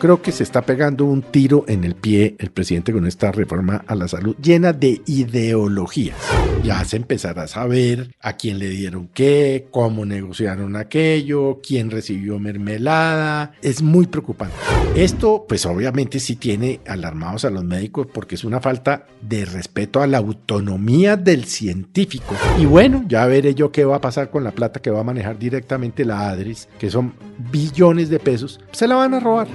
Creo que se está pegando un tiro en el pie el presidente con esta reforma a la salud llena de ideologías. Ya se empezará a saber a quién le dieron qué, cómo negociaron aquello, quién recibió mermelada. Es muy preocupante. Esto, pues obviamente sí tiene alarmados a los médicos porque es una falta de respeto a la autonomía del científico. Y bueno, ya veré yo qué va a pasar con la plata que va a manejar directamente la ADRIS, que son billones de pesos. Se la van a robar.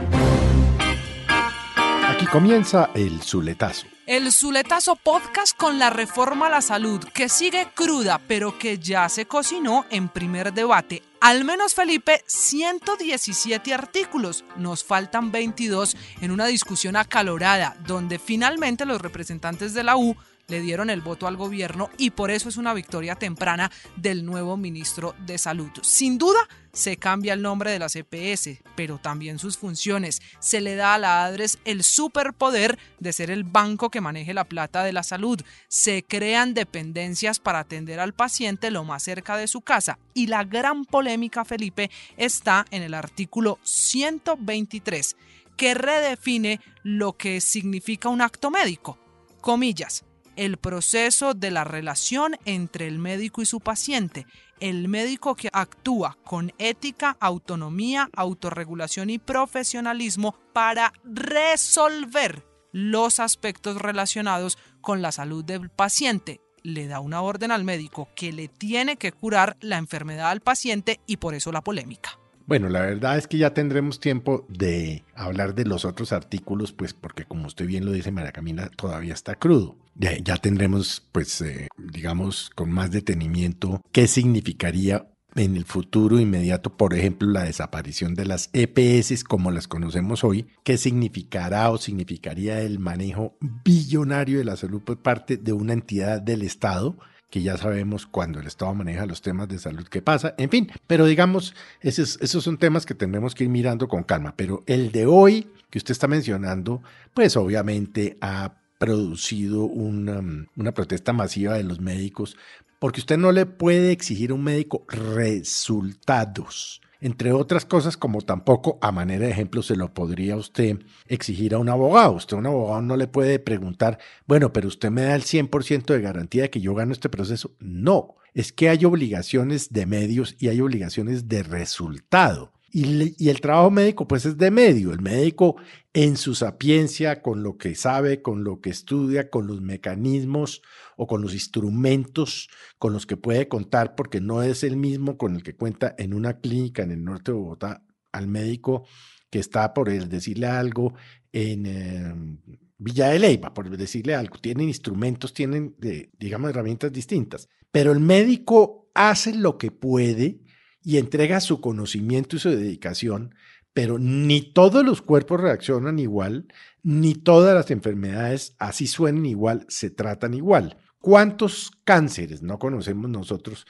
Aquí comienza el Zuletazo. El Zuletazo Podcast con la reforma a la salud, que sigue cruda, pero que ya se cocinó en primer debate. Al menos, Felipe, 117 artículos. Nos faltan 22 en una discusión acalorada, donde finalmente los representantes de la U le dieron el voto al gobierno y por eso es una victoria temprana del nuevo ministro de Salud. Sin duda, se cambia el nombre de la CPS, pero también sus funciones. Se le da a la ADRES el superpoder de ser el banco que maneje la plata de la salud. Se crean dependencias para atender al paciente lo más cerca de su casa. Y la gran polémica, Felipe, está en el artículo 123, que redefine lo que significa un acto médico. Comillas el proceso de la relación entre el médico y su paciente. El médico que actúa con ética, autonomía, autorregulación y profesionalismo para resolver los aspectos relacionados con la salud del paciente. Le da una orden al médico que le tiene que curar la enfermedad al paciente y por eso la polémica. Bueno, la verdad es que ya tendremos tiempo de hablar de los otros artículos, pues porque como usted bien lo dice, María Camila, todavía está crudo. Ya, tendremos, pues, eh, digamos, con más detenimiento qué significaría en el futuro inmediato, por ejemplo, la desaparición de las EPS como las conocemos hoy, qué significará o significaría el manejo billonario de la salud por parte de una entidad del Estado que ya sabemos cuando el Estado maneja los temas de salud qué pasa, en fin, pero digamos, esos, esos son temas que tenemos que ir mirando con calma, pero el de hoy que usted está mencionando, pues obviamente ha producido una, una protesta masiva de los médicos, porque usted no le puede exigir a un médico resultados entre otras cosas, como tampoco a manera de ejemplo se lo podría usted exigir a un abogado. Usted a un abogado no le puede preguntar, bueno, pero usted me da el 100% de garantía de que yo gano este proceso. No, es que hay obligaciones de medios y hay obligaciones de resultado. Y, el trabajo médico, pues es de medio. El médico en su sapiencia, con lo que sabe, con lo que estudia, con los mecanismos o con los instrumentos con los que puede contar, porque no es el mismo con el que cuenta en una clínica en el norte de Bogotá al médico que está por decirle algo en em, Villa de Leyva, por decirle algo. Tienen instrumentos, tienen, digamos, herramientas distintas. Pero el médico hace lo que puede y entrega su conocimiento y su dedicación, pero ni todos los cuerpos reaccionan igual, ni todas las enfermedades, así suenen igual, se tratan igual. ¿Cuántos cánceres no conocemos nosotros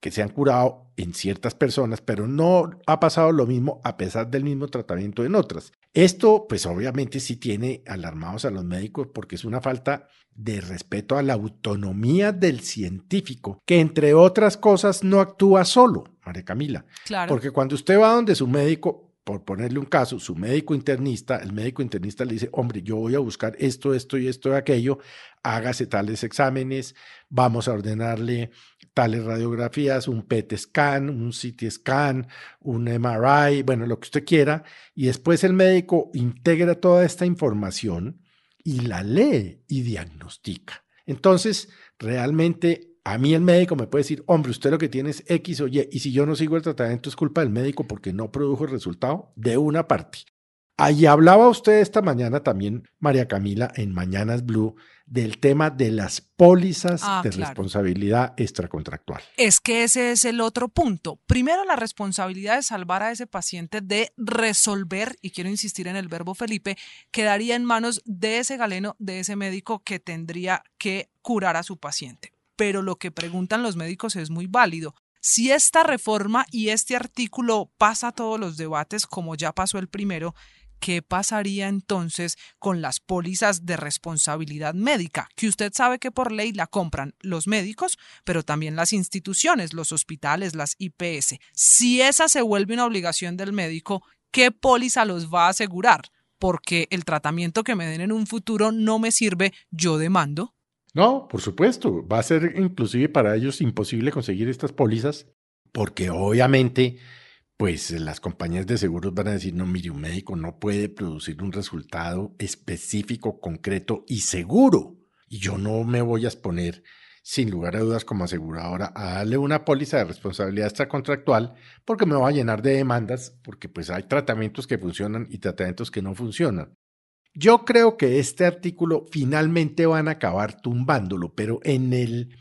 que se han curado en ciertas personas, pero no ha pasado lo mismo a pesar del mismo tratamiento en otras? Esto, pues obviamente sí tiene alarmados a los médicos porque es una falta de respeto a la autonomía del científico, que entre otras cosas no actúa solo, María Camila. Claro. Porque cuando usted va donde su médico, por ponerle un caso, su médico internista, el médico internista le dice, hombre, yo voy a buscar esto, esto y esto y aquello, hágase tales exámenes, vamos a ordenarle tales radiografías, un PET scan, un CT scan, un MRI, bueno, lo que usted quiera, y después el médico integra toda esta información y la lee y diagnostica. Entonces, realmente a mí el médico me puede decir, hombre, usted lo que tiene es X o Y, y si yo no sigo el tratamiento es culpa del médico porque no produjo el resultado de una parte. Ahí hablaba usted esta mañana también, María Camila, en Mañanas Blue, del tema de las pólizas ah, de responsabilidad extracontractual. Es que ese es el otro punto. Primero, la responsabilidad de salvar a ese paciente, de resolver, y quiero insistir en el verbo Felipe, quedaría en manos de ese galeno, de ese médico que tendría que curar a su paciente pero lo que preguntan los médicos es muy válido. Si esta reforma y este artículo pasa todos los debates, como ya pasó el primero, ¿qué pasaría entonces con las pólizas de responsabilidad médica? Que usted sabe que por ley la compran los médicos, pero también las instituciones, los hospitales, las IPS. Si esa se vuelve una obligación del médico, ¿qué póliza los va a asegurar? Porque el tratamiento que me den en un futuro no me sirve, yo demando. No, por supuesto, va a ser inclusive para ellos imposible conseguir estas pólizas porque obviamente pues las compañías de seguros van a decir, no, mire, un médico no puede producir un resultado específico, concreto y seguro. Y yo no me voy a exponer, sin lugar a dudas, como aseguradora, a darle una póliza de responsabilidad extracontractual porque me va a llenar de demandas, porque pues hay tratamientos que funcionan y tratamientos que no funcionan. Yo creo que este artículo finalmente van a acabar tumbándolo, pero en el,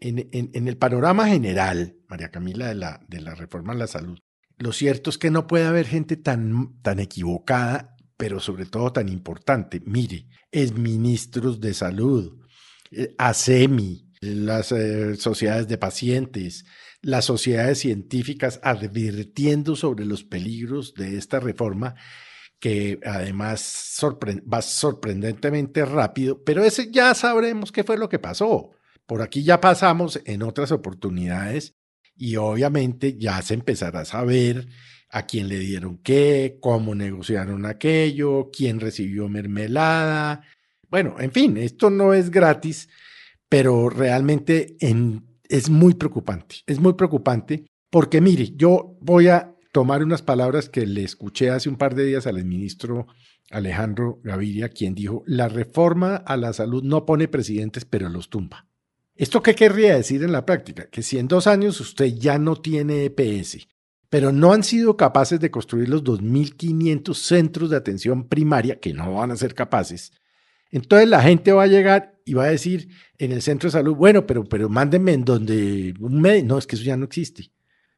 en, el panorama general, María Camila, de la, de la reforma a la salud, lo cierto es que no puede haber gente tan, tan equivocada, pero sobre todo tan importante. Mire, es ministros de salud, eh, ASEMI, las eh, sociedades de pacientes, las sociedades científicas advirtiendo sobre los peligros de esta reforma que además va sorprendentemente rápido, pero ese ya sabremos qué fue lo que pasó. Por aquí ya pasamos en otras oportunidades y obviamente ya se empezará a saber a quién le dieron qué, cómo negociaron aquello, quién recibió mermelada. Bueno, en fin, esto no es gratis, pero realmente es muy preocupante. Es muy preocupante porque, mire, yo voy a tomar unas palabras que le escuché hace un par de días al ministro Alejandro Gaviria, quien dijo, la reforma a la salud no pone presidentes, pero los tumba. ¿Esto qué querría decir en la práctica? Que si en dos años usted ya no tiene EPS, pero no han sido capaces de construir los 2.500 centros de atención primaria, que no van a ser capaces, entonces la gente va a llegar y va a decir en el centro de salud, bueno, pero, pero mándenme en donde un médico, no, es que eso ya no existe.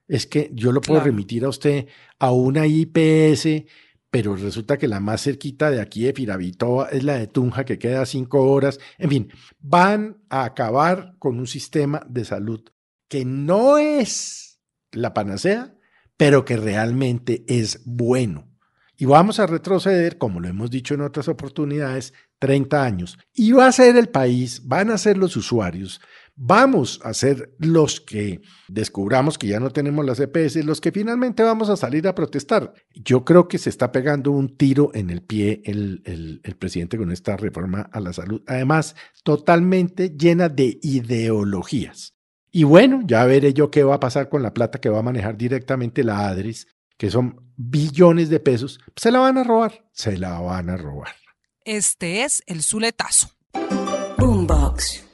Es que yo lo puedo remitir a usted a una IPS pero resulta que la más cerquita de aquí de Firavitoa es la de Tunja, que queda cinco horas. En fin, van a acabar con un sistema de salud que no es la panacea, pero que realmente es bueno. Y vamos a retroceder, como lo hemos dicho en otras oportunidades, 30 años. Y va a ser el país, van a ser los usuarios vamos a ser los que descubramos que ya no tenemos las EPS, los que finalmente vamos a salir a protestar. Yo creo que se está pegando un tiro en el pie el, el, presidente con esta reforma a la salud, además totalmente llena de ideologías. Y bueno, ya veré yo qué va a pasar con la plata que va a manejar directamente la ADRES, que son billones de pesos. Se la van a robar, se la van a robar. Este es el Zuletazo. Boombox.